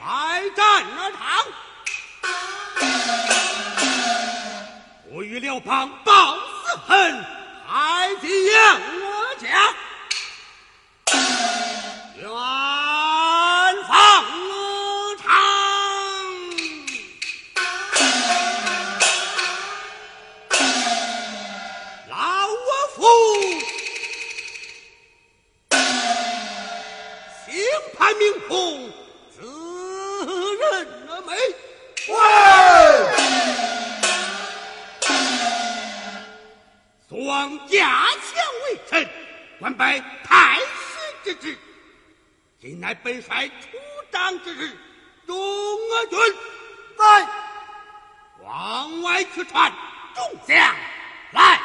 百战而堂，我与刘邦报私恨，太极应我家。加强为臣，官拜太师之职。今乃本帅出征之日，众我军在往外去传，众将来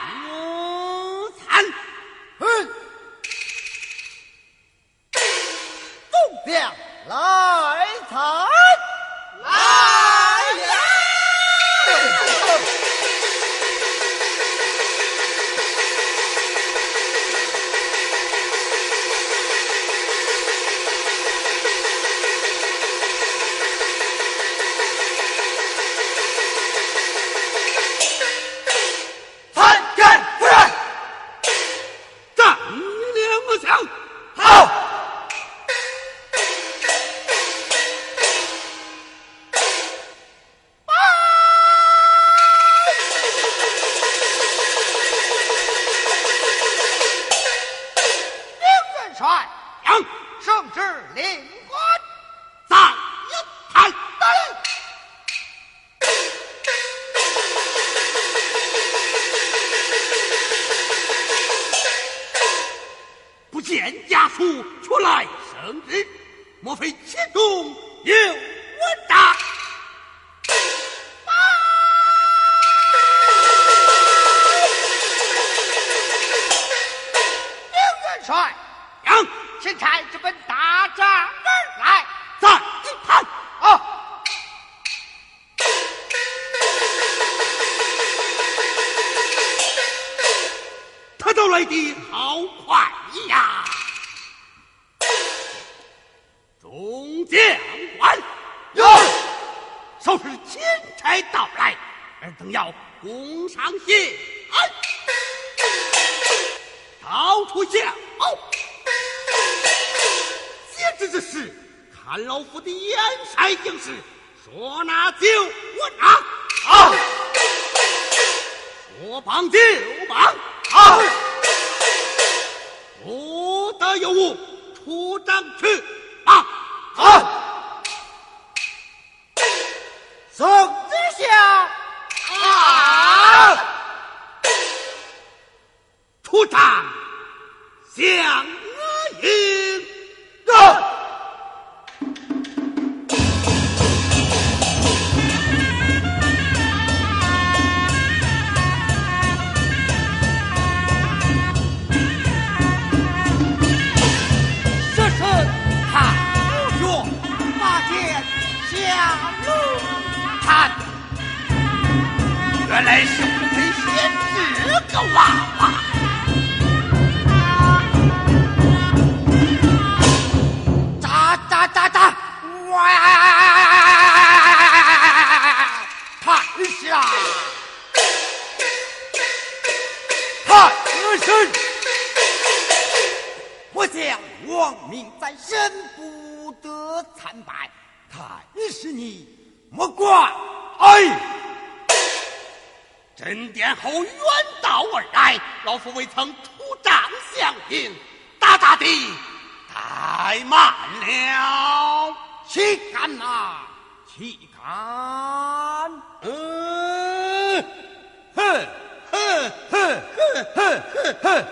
出来圣旨，莫非其中有我诈？攻上谢安，到处向好。节制之时，看老夫的眼色行事，说拿就我拿，好，说帮就帮。好，不得有误，出帐去啊。好，圣我将亡命在身，不得参拜。太师你莫怪，哎，朕殿后远道而来，老夫未曾出帐相迎，大大的怠慢了。岂敢呐？岂敢？哼哼哼哼哼哼！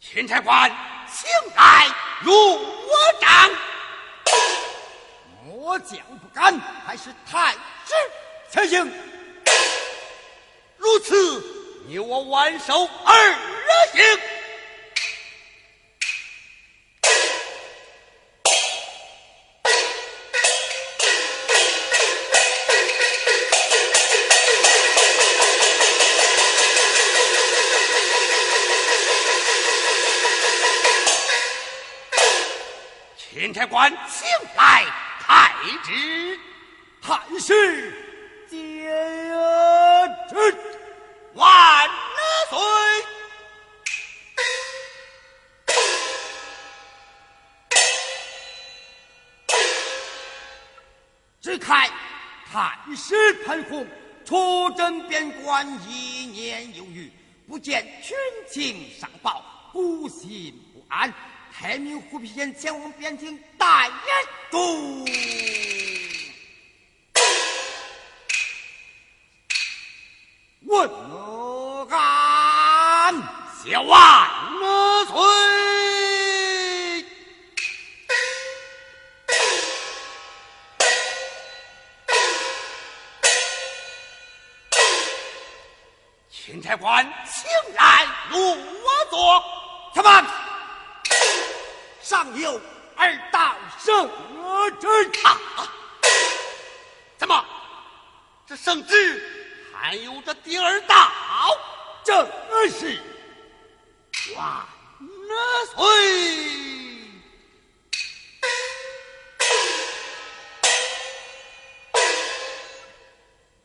钦差官，请来入我帐。末将不敢，还是太师才行。如此，你我挽手二行。差官，请来太之。太师接旨，万岁！只看太师潘洪出征边关一年有余，不见军情上报，孤心不安。开明虎皮县前往边境大任重，我敢笑万恶罪。钦差官，请来落座，参班。上有二道圣旨，怎么这圣旨？还有这第二道，正是万岁！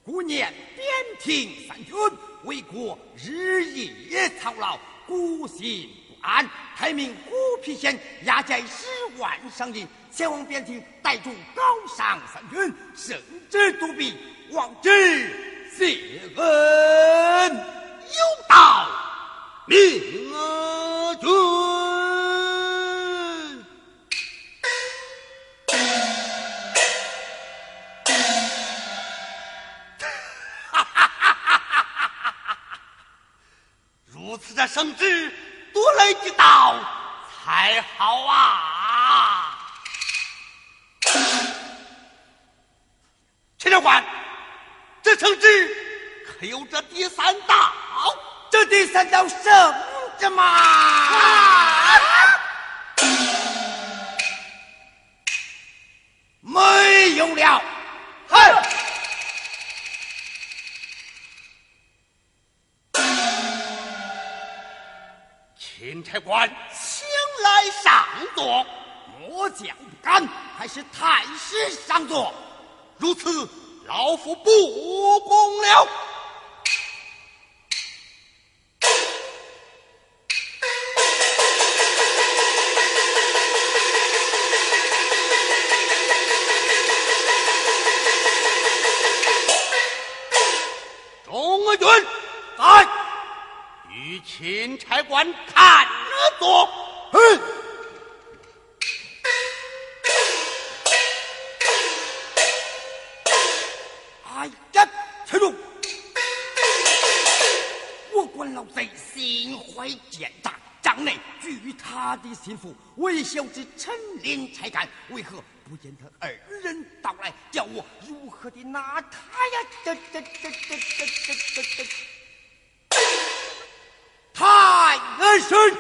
古年边庭三军为国日夜操劳，孤心不安。太明虎皮县押解十万商银前往边庭，带住高尚三军，圣旨独臂，望之。谢恩有道，明君。哈哈哈哈哈哈！如此的圣旨，多来几道才好啊！陈长官。这圣旨可有这第三道？这第三道圣旨吗？没有了。钦差官，请来上座。末将不敢，还是太师上座。如此。老夫不恭了！钦差官看耳朵，哎呀，翠珠，我关老贼心怀奸诈，帐内居于他的心腹，为小之陈林才干，为何不见他二人到来，叫我如何的拿他呀？这这这。太师，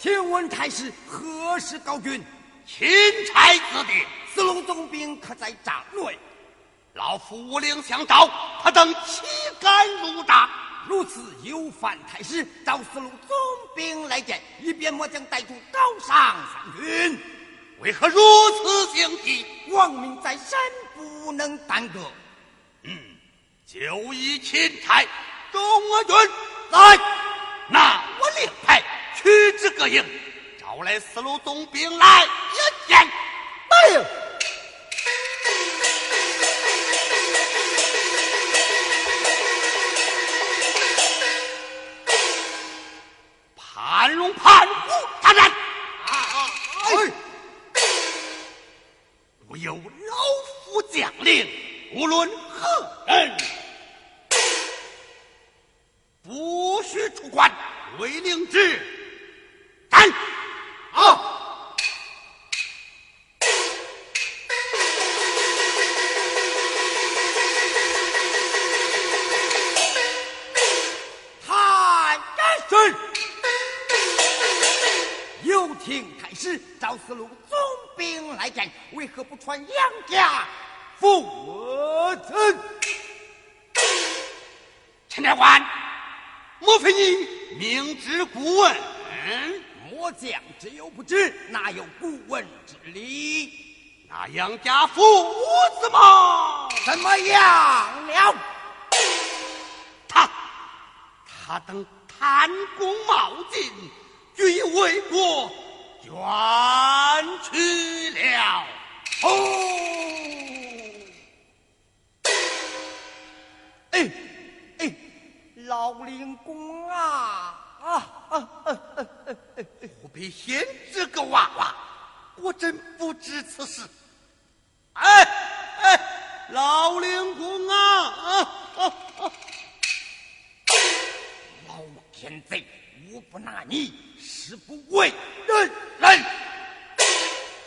请问太师何时高君？钦差子弟，四龙总兵可在帐内？老夫无令相召，他等岂敢入帐？如此有犯太师，召四路总兵来见，以便末将带出高上三军。为何如此警惕？王命在身，不能耽搁。嗯，就以钦差中军来，那我令牌取之各营，招来四路总兵来一见。来。盘龙盘虎大战，哎！我有老夫将领，无论赵四路总兵来见，为何不传杨家父子？陈长官，莫非你明知故问？末将只有不知，哪有故问之理？那杨家父子嘛？怎么样了？他他等贪功冒进，据魏国远去了。哦，哎哎，老灵公啊啊啊啊啊！虎皮仙这个娃娃。我真不知此事。哎哎，老灵公啊啊啊啊！老奸贼，我不拿你，誓不为人人。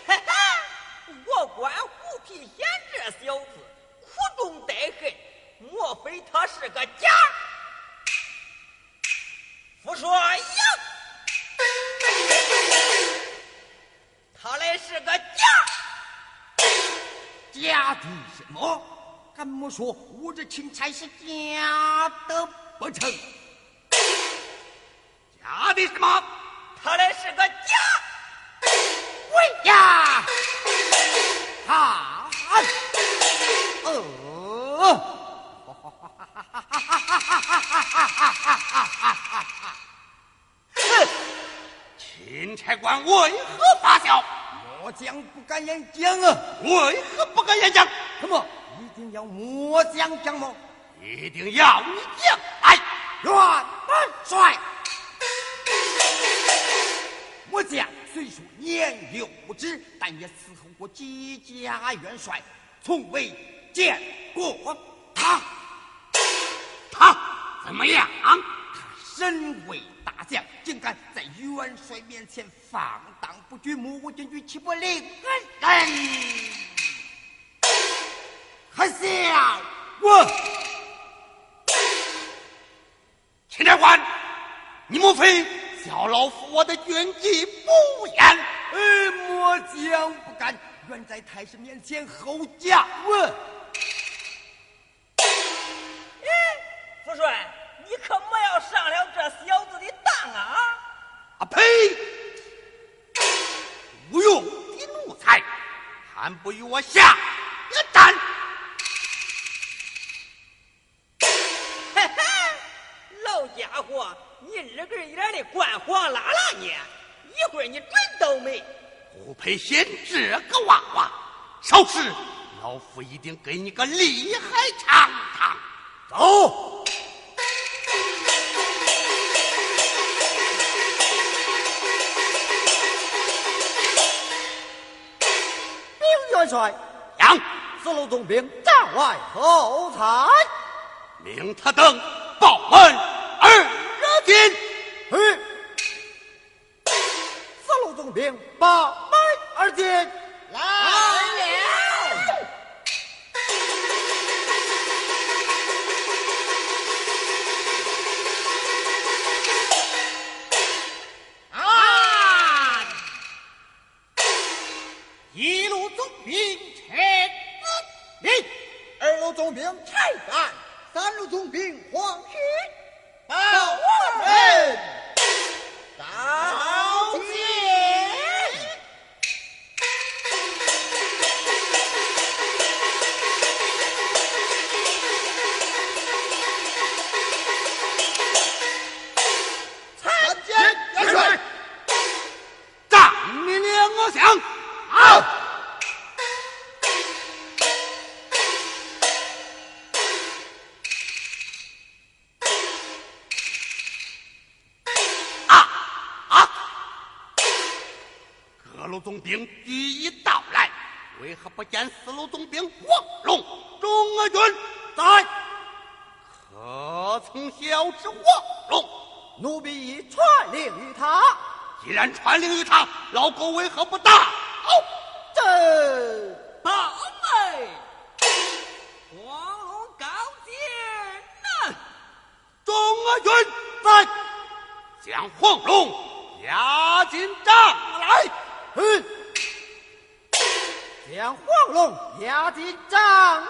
哈哈，我观虎皮贤这小子苦中带恨，莫非他是个假？父帅呀！他来是个假，假的什么？敢莫说我这钦差是假的不成？假的什么？他来是个假，喂呀！啊！呃。钦差官为何发笑？末将不敢言讲啊！为何不敢言讲？什么？一定要末将讲吗？一定要你讲！来，元帅，我将虽说年幼无知，但也伺候过几家元帅，从未见过他。他怎么样？他身为。大将竟敢在元帅面前放荡不拘，目无军军岂不令人可笑？我钦差官，你莫非笑老夫我的军纪不严？哎，末将不敢，愿在太师面前候驾。问，哎，副帅。你可莫要上了这小子的当啊！啊呸！无用的奴才，还不与我下一战？的官黄拉拉你，一会儿你准倒霉！不配嫌这个娃娃，少时老夫一定给你个厉害尝尝。走。元帅，杨四路总兵站外候参，命他等报门报门而进，来了。总兵柴干，三路总兵黄须，报我们总兵第一到来，为何不见四路总兵黄龙、钟阿军在？可曾晓知黄龙？奴婢已传令于他。既然传令于他，老狗为何不打？这报备，黄龙高见呐！钟阿军在，将黄龙押进帐来。嗯，将黄龙押进帐来。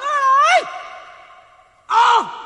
啊！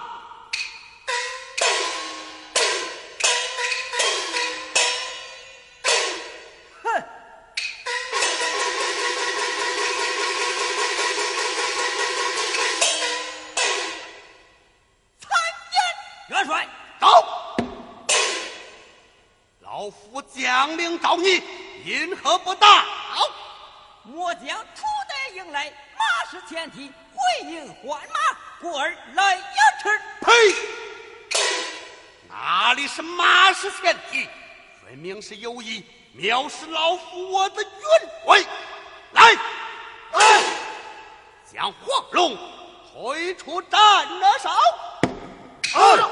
是有意藐视老夫我的元帅。来，来，将黄龙推出战场。啊！